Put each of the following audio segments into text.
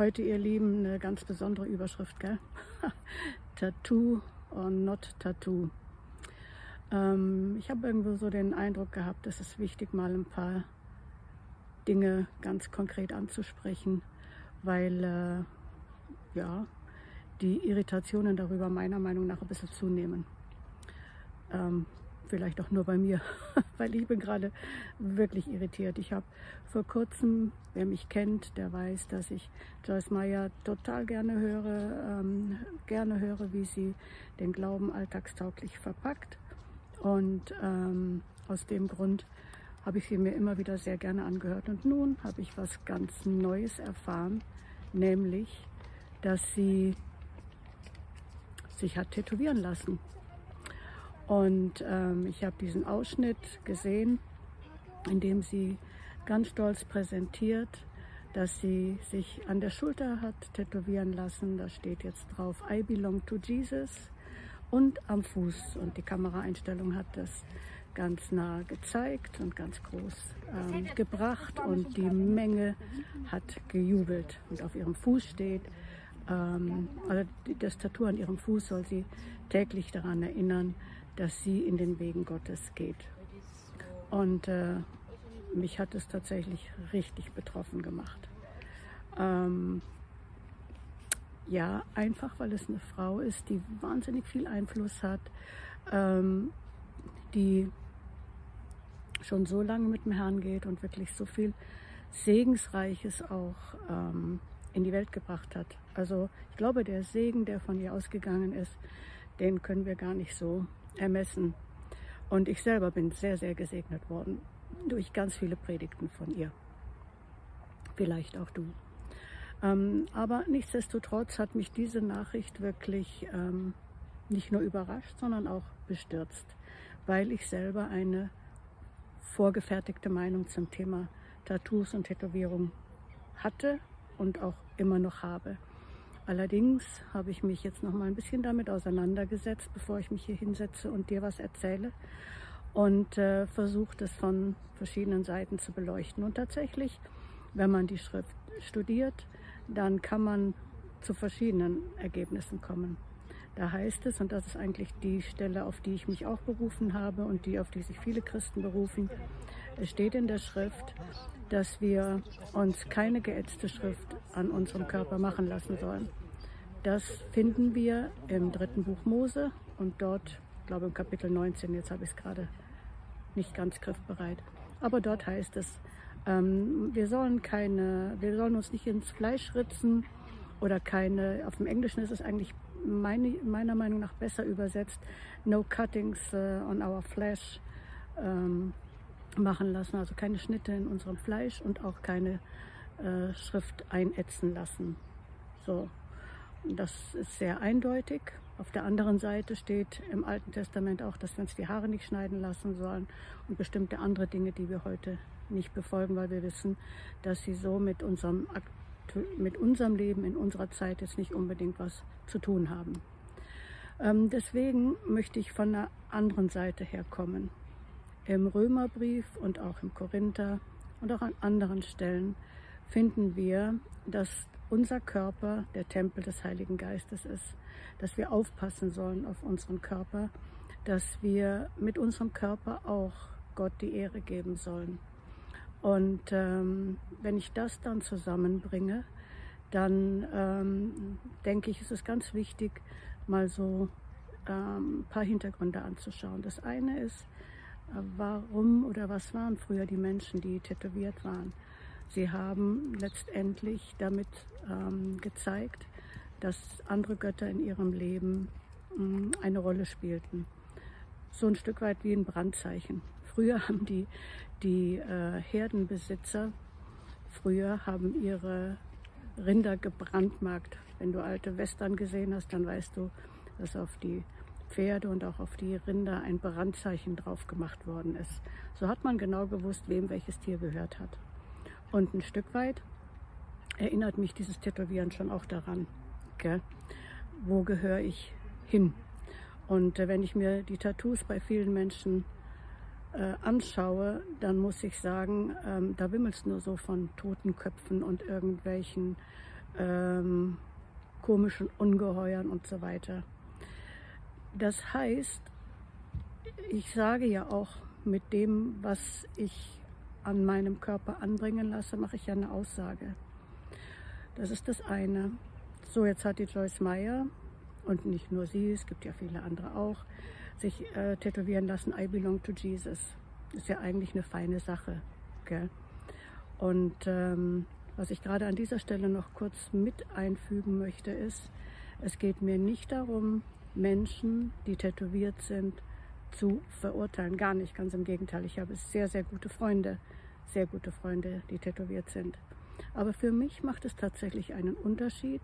Heute, ihr Lieben, eine ganz besondere Überschrift, gell? Tattoo or not Tattoo. Ähm, ich habe irgendwo so den Eindruck gehabt, es ist wichtig, mal ein paar Dinge ganz konkret anzusprechen, weil äh, ja, die Irritationen darüber meiner Meinung nach ein bisschen zunehmen. Ähm, vielleicht auch nur bei mir, weil ich bin gerade wirklich irritiert. Ich habe vor kurzem, wer mich kennt, der weiß, dass ich Joyce Meyer total gerne höre, ähm, gerne höre, wie sie den Glauben alltagstauglich verpackt. Und ähm, aus dem Grund habe ich sie mir immer wieder sehr gerne angehört. Und nun habe ich was ganz Neues erfahren, nämlich, dass sie sich hat tätowieren lassen. Und ähm, ich habe diesen Ausschnitt gesehen, in dem sie ganz stolz präsentiert, dass sie sich an der Schulter hat tätowieren lassen. Da steht jetzt drauf, I belong to Jesus. Und am Fuß. Und die Kameraeinstellung hat das ganz nah gezeigt und ganz groß ähm, gebracht. Und die Menge hat gejubelt. Und auf ihrem Fuß steht, ähm, also das Tattoo an ihrem Fuß soll sie täglich daran erinnern, dass sie in den Wegen Gottes geht. Und äh, mich hat es tatsächlich richtig betroffen gemacht. Ähm, ja, einfach weil es eine Frau ist, die wahnsinnig viel Einfluss hat, ähm, die schon so lange mit dem Herrn geht und wirklich so viel Segensreiches auch ähm, in die Welt gebracht hat. Also ich glaube, der Segen, der von ihr ausgegangen ist, den können wir gar nicht so ermessen. Und ich selber bin sehr, sehr gesegnet worden durch ganz viele Predigten von ihr. Vielleicht auch du. Ähm, aber nichtsdestotrotz hat mich diese Nachricht wirklich ähm, nicht nur überrascht, sondern auch bestürzt, weil ich selber eine vorgefertigte Meinung zum Thema Tattoos und Tätowierung hatte und auch immer noch habe. Allerdings habe ich mich jetzt noch mal ein bisschen damit auseinandergesetzt, bevor ich mich hier hinsetze und dir was erzähle und äh, versucht es von verschiedenen Seiten zu beleuchten. Und tatsächlich, wenn man die Schrift studiert, dann kann man zu verschiedenen Ergebnissen kommen. Da heißt es, und das ist eigentlich die Stelle, auf die ich mich auch berufen habe und die, auf die sich viele Christen berufen, es steht in der Schrift, dass wir uns keine geätzte Schrift an unserem Körper machen lassen sollen. Das finden wir im dritten Buch Mose und dort, glaube im Kapitel 19, jetzt habe ich es gerade nicht ganz griffbereit, aber dort heißt es, ähm, wir sollen keine, wir sollen uns nicht ins Fleisch ritzen oder keine, auf dem Englischen ist es eigentlich meine, meiner Meinung nach besser übersetzt, no cuttings uh, on our flesh ähm, machen lassen, also keine Schnitte in unserem Fleisch und auch keine äh, Schrift einätzen lassen. So, das ist sehr eindeutig. Auf der anderen Seite steht im Alten Testament auch, dass wir uns die Haare nicht schneiden lassen sollen und bestimmte andere Dinge, die wir heute nicht befolgen, weil wir wissen, dass sie so mit unserem, mit unserem Leben in unserer Zeit jetzt nicht unbedingt was zu tun haben. Ähm, deswegen möchte ich von einer anderen Seite herkommen. Im Römerbrief und auch im Korinther und auch an anderen Stellen finden wir, dass unser Körper der Tempel des Heiligen Geistes ist, dass wir aufpassen sollen auf unseren Körper, dass wir mit unserem Körper auch Gott die Ehre geben sollen. Und ähm, wenn ich das dann zusammenbringe, dann ähm, denke ich, ist es ganz wichtig, mal so ähm, ein paar Hintergründe anzuschauen. Das eine ist, äh, warum oder was waren früher die Menschen, die tätowiert waren? Sie haben letztendlich damit ähm, gezeigt, dass andere Götter in ihrem Leben ähm, eine Rolle spielten. So ein Stück weit wie ein Brandzeichen. Früher haben die die äh, Herdenbesitzer früher haben ihre Rinder gebrandmarkt. Wenn du alte Western gesehen hast, dann weißt du, dass auf die Pferde und auch auf die Rinder ein Brandzeichen drauf gemacht worden ist. So hat man genau gewusst, wem welches Tier gehört hat. Und ein Stück weit erinnert mich dieses Tätowieren schon auch daran. Gell? Wo gehöre ich hin? Und äh, wenn ich mir die Tattoos bei vielen Menschen äh, anschaue, dann muss ich sagen, ähm, da wimmelt es nur so von toten Köpfen und irgendwelchen ähm, komischen Ungeheuern und so weiter. Das heißt, ich sage ja auch mit dem, was ich an meinem Körper anbringen lasse, mache ich ja eine Aussage. Das ist das eine. So, jetzt hat die Joyce Meyer und nicht nur sie, es gibt ja viele andere auch, sich äh, tätowieren lassen, I belong to Jesus. Ist ja eigentlich eine feine Sache. Gell? Und ähm, was ich gerade an dieser Stelle noch kurz mit einfügen möchte, ist, es geht mir nicht darum, Menschen, die tätowiert sind, zu verurteilen. Gar nicht, ganz im Gegenteil. Ich habe sehr, sehr gute Freunde, sehr gute Freunde, die tätowiert sind. Aber für mich macht es tatsächlich einen Unterschied.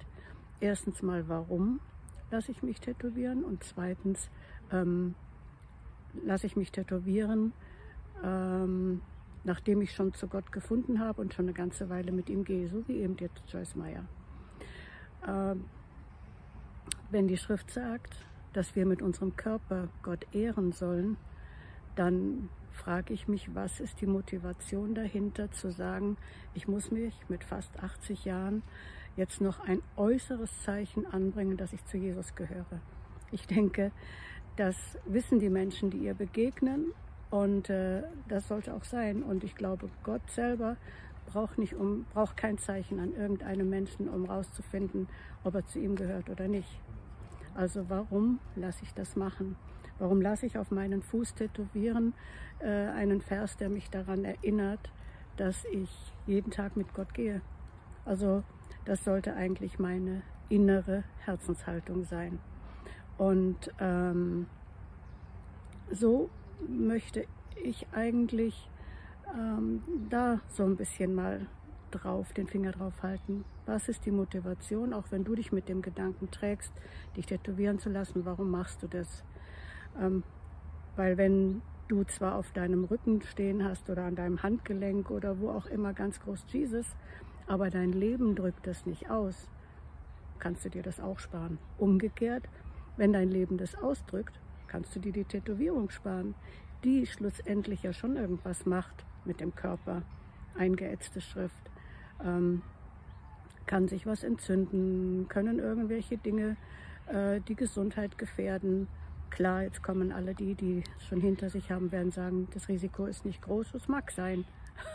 Erstens mal, warum lasse ich mich tätowieren? Und zweitens, ähm, lasse ich mich tätowieren, ähm, nachdem ich schon zu Gott gefunden habe und schon eine ganze Weile mit ihm gehe, so wie eben jetzt Joyce Meyer. Ähm, wenn die Schrift sagt, dass wir mit unserem Körper Gott ehren sollen, dann frage ich mich, was ist die Motivation dahinter zu sagen, ich muss mich mit fast 80 Jahren jetzt noch ein äußeres Zeichen anbringen, dass ich zu Jesus gehöre. Ich denke, das wissen die Menschen, die ihr begegnen und äh, das sollte auch sein. Und ich glaube, Gott selber braucht, nicht um, braucht kein Zeichen an irgendeinem Menschen, um herauszufinden, ob er zu ihm gehört oder nicht. Also warum lasse ich das machen? Warum lasse ich auf meinen Fuß tätowieren äh, einen Vers, der mich daran erinnert, dass ich jeden Tag mit Gott gehe? Also das sollte eigentlich meine innere Herzenshaltung sein. Und ähm, so möchte ich eigentlich ähm, da so ein bisschen mal drauf, den Finger drauf halten. Was ist die Motivation, auch wenn du dich mit dem Gedanken trägst, dich tätowieren zu lassen, warum machst du das? Ähm, weil wenn du zwar auf deinem Rücken stehen hast oder an deinem Handgelenk oder wo auch immer ganz groß Jesus, aber dein Leben drückt das nicht aus, kannst du dir das auch sparen. Umgekehrt, wenn dein Leben das ausdrückt, kannst du dir die Tätowierung sparen, die schlussendlich ja schon irgendwas macht mit dem Körper. Eingeätzte Schrift. Ähm, kann sich was entzünden, können irgendwelche Dinge äh, die Gesundheit gefährden. Klar, jetzt kommen alle die, die schon hinter sich haben, werden sagen, das Risiko ist nicht groß. Es mag sein,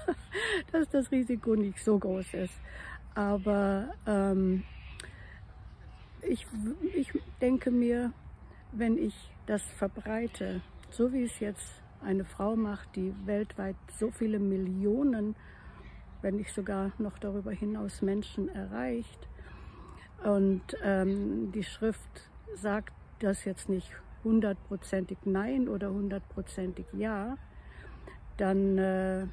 dass das Risiko nicht so groß ist. Aber ähm, ich, ich denke mir, wenn ich das verbreite, so wie es jetzt eine Frau macht, die weltweit so viele Millionen, wenn nicht sogar noch darüber hinaus Menschen erreicht. Und ähm, die Schrift sagt das jetzt nicht hundertprozentig Nein oder hundertprozentig Ja, dann äh,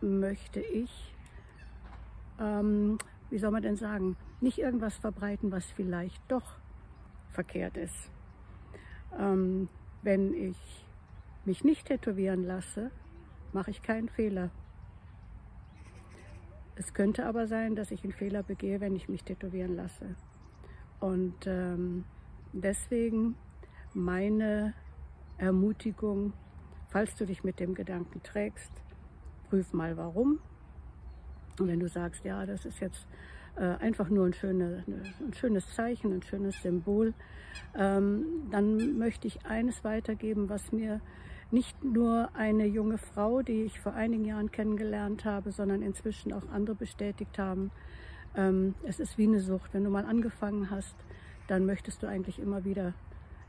möchte ich, ähm, wie soll man denn sagen, nicht irgendwas verbreiten, was vielleicht doch verkehrt ist. Ähm, wenn ich mich nicht tätowieren lasse, mache ich keinen Fehler. Es könnte aber sein, dass ich einen Fehler begehe, wenn ich mich tätowieren lasse. Und ähm, deswegen meine Ermutigung, falls du dich mit dem Gedanken trägst, prüf mal warum. Und wenn du sagst, ja, das ist jetzt äh, einfach nur ein, schöne, ein, schönes Zeichen, ein schönes Symbol, ähm, dann möchte ich eines weitergeben, was mir nicht nur eine junge Frau, die ich vor einigen Jahren kennengelernt habe, sondern inzwischen auch andere bestätigt haben. Ähm, es ist wie eine Sucht. Wenn du mal angefangen hast, dann möchtest du eigentlich immer wieder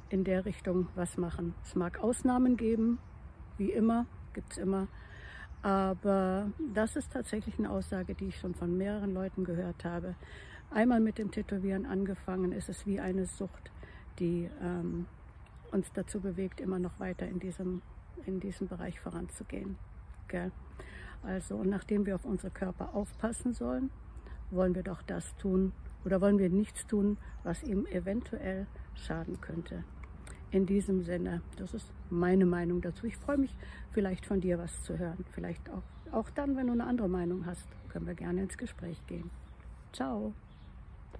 in der Richtung was machen. Es mag Ausnahmen geben, wie immer, gibt es immer. Aber das ist tatsächlich eine Aussage, die ich schon von mehreren Leuten gehört habe. Einmal mit dem Tätowieren angefangen, ist es wie eine Sucht, die ähm, uns dazu bewegt, immer noch weiter in diesem, in diesem Bereich voranzugehen. Gell? Also, und nachdem wir auf unsere Körper aufpassen sollen, wollen wir doch das tun oder wollen wir nichts tun, was ihm eventuell schaden könnte. In diesem Sinne, das ist meine Meinung dazu. Ich freue mich vielleicht von dir was zu hören. Vielleicht auch, auch dann, wenn du eine andere Meinung hast, können wir gerne ins Gespräch gehen. Ciao.